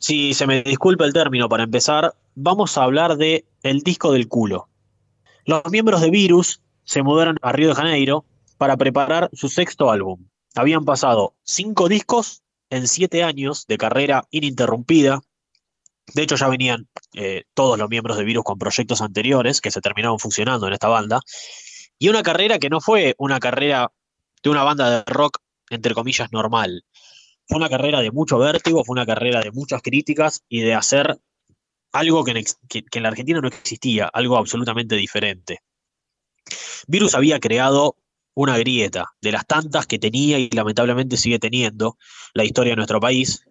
Si se me disculpa el término para empezar, vamos a hablar de el disco del culo. Los miembros de Virus se mudaron a Río de Janeiro para preparar su sexto álbum. Habían pasado cinco discos en siete años de carrera ininterrumpida. De hecho, ya venían eh, todos los miembros de Virus con proyectos anteriores que se terminaron funcionando en esta banda. Y una carrera que no fue una carrera de una banda de rock, entre comillas, normal. Fue una carrera de mucho vértigo, fue una carrera de muchas críticas y de hacer algo que en, la Argentina no existía, algo absolutamente diferente. Virus había creado una grieta de las tantas que tenía y lamentablemente sigue teniendo la historia de nuestro país.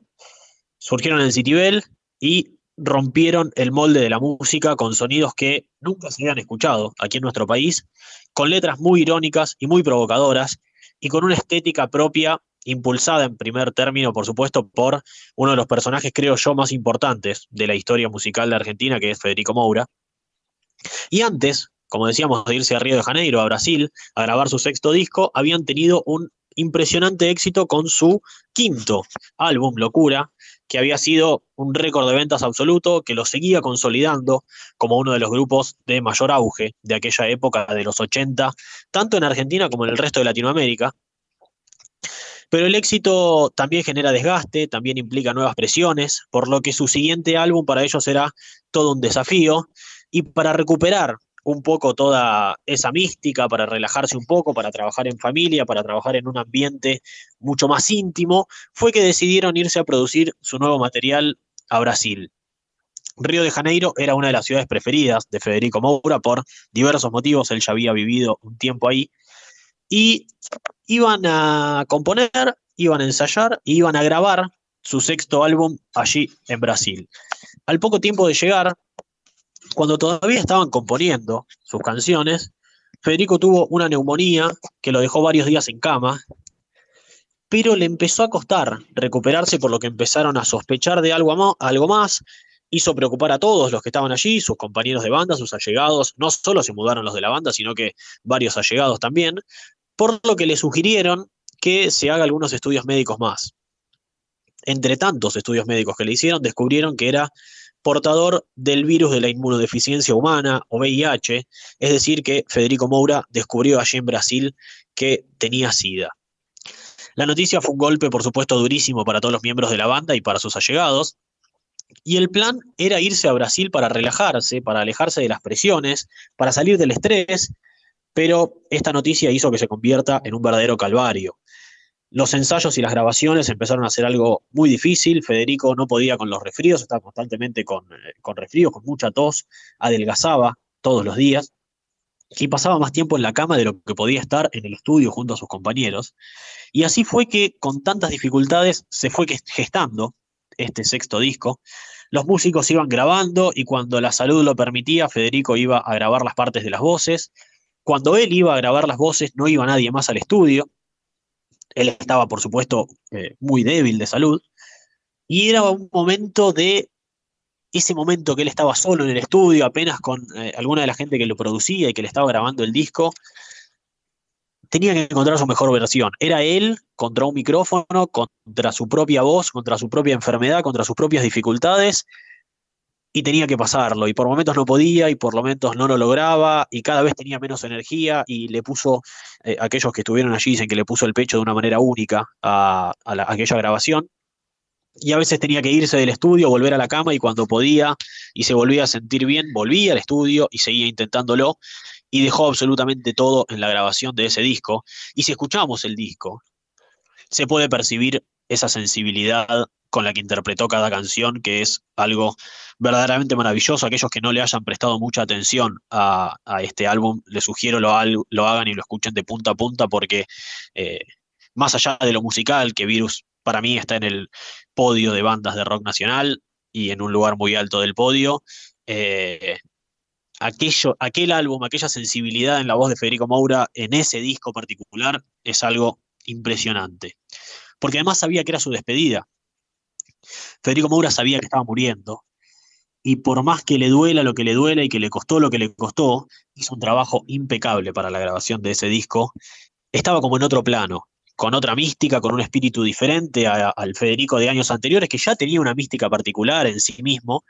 Surgieron en Citibel y rompieron el molde de la música con sonidos que nunca se habían escuchado aquí en nuestro país, con letras muy irónicas y muy provocadoras y con una estética propia impulsada en primer término, por supuesto, por uno de los personajes, creo yo, más importantes de la historia musical de Argentina, que es Federico Moura. Y antes, como decíamos, de irse a Río de Janeiro, a Brasil, a grabar su sexto disco, habían tenido un impresionante éxito con su quinto álbum, Locura, que había sido un récord de ventas absoluto, que lo seguía consolidando como uno de los grupos de mayor auge de aquella época de los 80, tanto en Argentina como en el resto de Latinoamérica. Pero el éxito también genera desgaste, también implica nuevas presiones, por lo que su siguiente álbum para ellos será todo un desafío. Y para recuperar un poco toda esa mística, para relajarse un poco, para trabajar en familia, para trabajar en un ambiente mucho más íntimo, fue que decidieron irse a producir su nuevo material a Brasil. Río de Janeiro era una de las ciudades preferidas de Federico Moura por diversos motivos, él ya había vivido un tiempo ahí, y iban a componer, iban a ensayar y iban a grabar su sexto álbum allí en Brasil. Al poco tiempo de llegar, cuando todavía estaban componiendo sus canciones, Federico tuvo una neumonía que lo dejó varios días en cama, pero le empezó a costar recuperarse por lo que empezaron a sospechar de algo, algo más, hizo preocupar a todos los que estaban allí, sus compañeros de banda, sus allegados, no solo se mudaron los de la banda, sino que varios allegados también, por lo que le sugirieron que se haga algunos estudios médicos más. Entre tantos estudios médicos que le hicieron, descubrieron que era portador del virus de la inmunodeficiencia humana o VIH, es decir, que Federico Moura descubrió allí en Brasil que tenía SIDA. La noticia fue un golpe, por supuesto, durísimo para todos los miembros de la banda y para sus allegados, y el plan era irse a Brasil para relajarse, para alejarse de las presiones, para salir del estrés pero esta noticia hizo que se convierta en un verdadero calvario. Los ensayos y las grabaciones empezaron a ser algo muy difícil, Federico no podía con los resfríos, estaba constantemente con, eh, con resfríos, con mucha tos, adelgazaba todos los días y pasaba más tiempo en la cama de lo que podía estar en el estudio junto a sus compañeros. Y así fue que con tantas dificultades se fue gestando este sexto disco. Los músicos iban grabando y cuando la salud lo permitía, Federico iba a grabar las partes de las voces, cuando él iba a grabar las voces, no iba nadie más al estudio. Él estaba, por supuesto, eh, muy débil de salud. Y era un momento de ese momento que él estaba solo en el estudio, apenas con eh, alguna de la gente que lo producía y que le estaba grabando el disco, tenía que encontrar su mejor versión. Era él contra un micrófono, contra su propia voz, contra su propia enfermedad, contra sus propias dificultades, y tenía que pasarlo, y por momentos no podía, y por momentos no lo lograba, y cada vez tenía menos energía, y le puso, eh, aquellos que estuvieron allí dicen que le puso el pecho de una manera única a, aquella grabación, y a veces tenía que irse del estudio, volver a la cama, y cuando podía y se volvía a sentir bien, volvía al estudio y seguía intentándolo, y dejó absolutamente todo en la grabación de ese disco, y si escuchamos el disco, se puede percibir esa sensibilidad con la que interpretó cada canción, que es algo verdaderamente maravilloso. Aquellos que no le hayan prestado mucha atención a, este álbum, les sugiero lo, hagan y lo escuchen de punta a punta, porque eh, más allá de lo musical, que Virus para mí está en el podio de bandas de rock nacional y en un lugar muy alto del podio, eh, aquello, aquel álbum, aquella sensibilidad en la voz de Federico Moura en ese disco particular es algo impresionante. Porque además sabía que era su despedida. Federico Moura sabía que estaba muriendo. Y por más que le duela lo que le duela y que le costó lo que le costó, hizo un trabajo impecable para la grabación de ese disco. Estaba como en otro plano. con otra mística, con un espíritu diferente al Federico de años anteriores, que ya tenía una mística particular en sí mismo.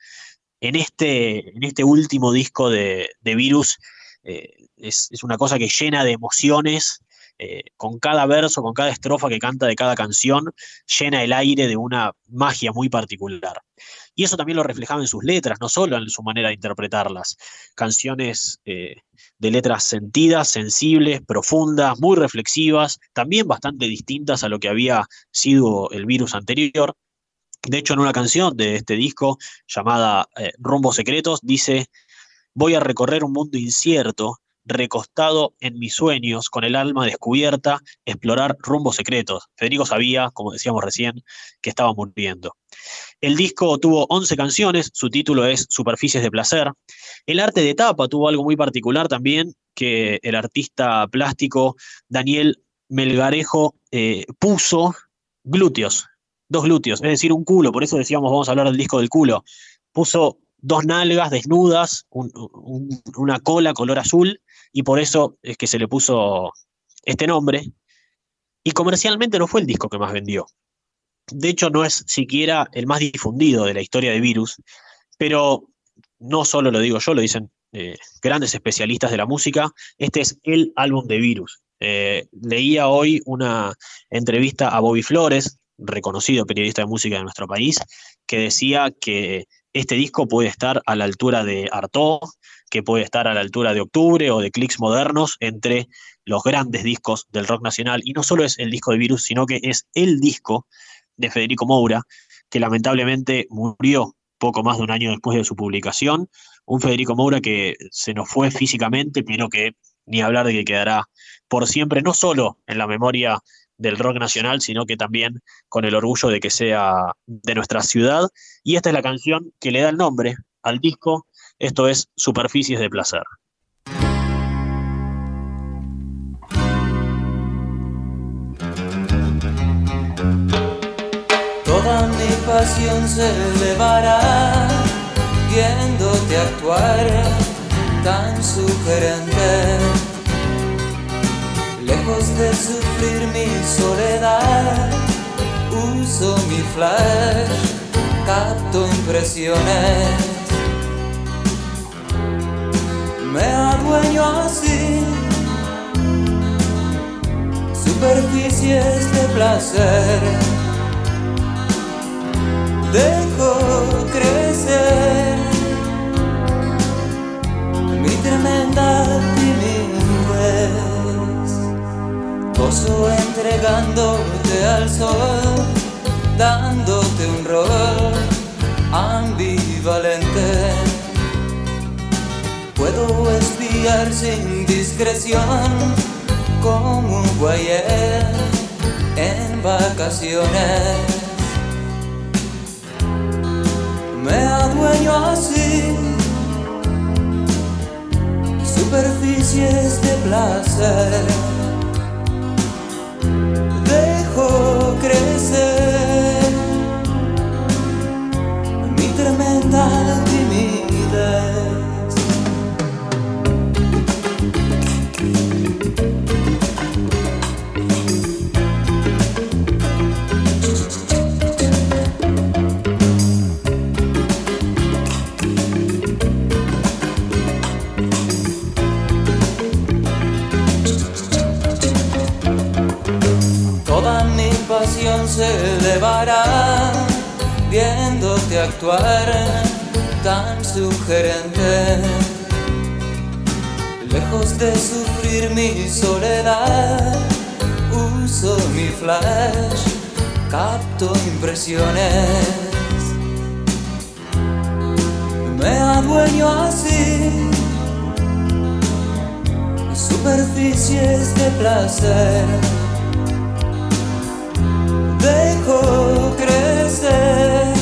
En este, en este último disco de, Virus eh, es, una cosa que llena de emociones, eh, con cada verso, con cada estrofa que canta de cada canción, llena el aire de una magia muy particular. Y eso también lo reflejaba en sus letras, no solo en su manera de interpretarlas. Canciones eh, de letras sentidas, sensibles, profundas, muy reflexivas, también bastante distintas a lo que había sido el virus anterior. De hecho, en una canción de este disco llamada eh, Rumbos Secretos, dice, voy a recorrer un mundo incierto recostado en mis sueños, con el alma descubierta, explorar rumbos secretos. Federico sabía, como decíamos recién, que estaba muriendo. El disco tuvo 11 canciones, su título es Superficies de Placer. El arte de tapa tuvo algo muy particular también, que el artista plástico Daniel Melgarejo eh, puso glúteos, dos glúteos, es decir, un culo, por eso decíamos vamos a hablar del disco del culo. Puso dos nalgas desnudas, una cola color azul y por eso es que se le puso este nombre. Y comercialmente no fue el disco que más vendió. De hecho, no es siquiera el más difundido de la historia de Virus, pero no solo lo digo yo, lo dicen eh, grandes especialistas de la música, este es el álbum de Virus. Eh, leía hoy una entrevista a Bobby Flores, reconocido periodista de música de nuestro país, que decía que este disco puede estar a la altura de Artaud, que puede estar a la altura de Octubre o de Clicks Modernos, entre los grandes discos del rock nacional. Y no solo es el disco de Virus, sino que es el disco de Federico Moura, que lamentablemente murió poco más de un año después de su publicación. Un Federico Moura que se nos fue físicamente, pero que ni hablar de que quedará por siempre, no solo en la memoria del rock nacional, sino que también con el orgullo de que sea de nuestra ciudad. Y esta es la canción que le da el nombre al disco esto es Superficies de Placer. Toda mi pasión se elevará viéndote actuar tan sugerente. Lejos de sufrir mi soledad, uso mi flash, capto impresiones. Me adueño así. Superficies de placer. Dejo crecer mi tremenda gozo entregándote al sol dándote un rol ambivalente Puedo espiar sin discreción como un guayer en vacaciones. Me adueño así superficies de placer. Se elevará viéndote actuar tan sugerente. Lejos de sufrir mi soledad, uso mi flash, capto impresiones. Me adueño así superficies de placer dejo crecer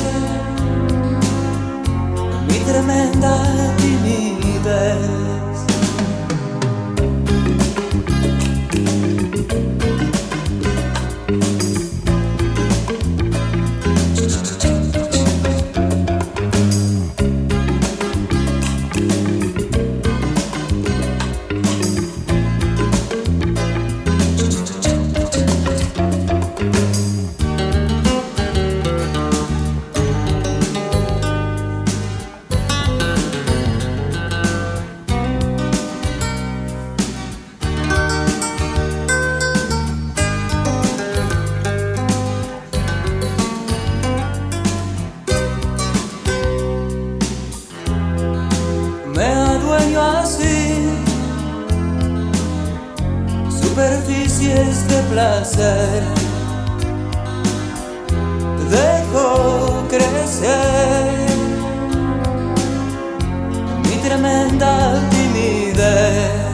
mi tremenda timidez. superficies de placer. Dejo crecer mi tremenda timidez.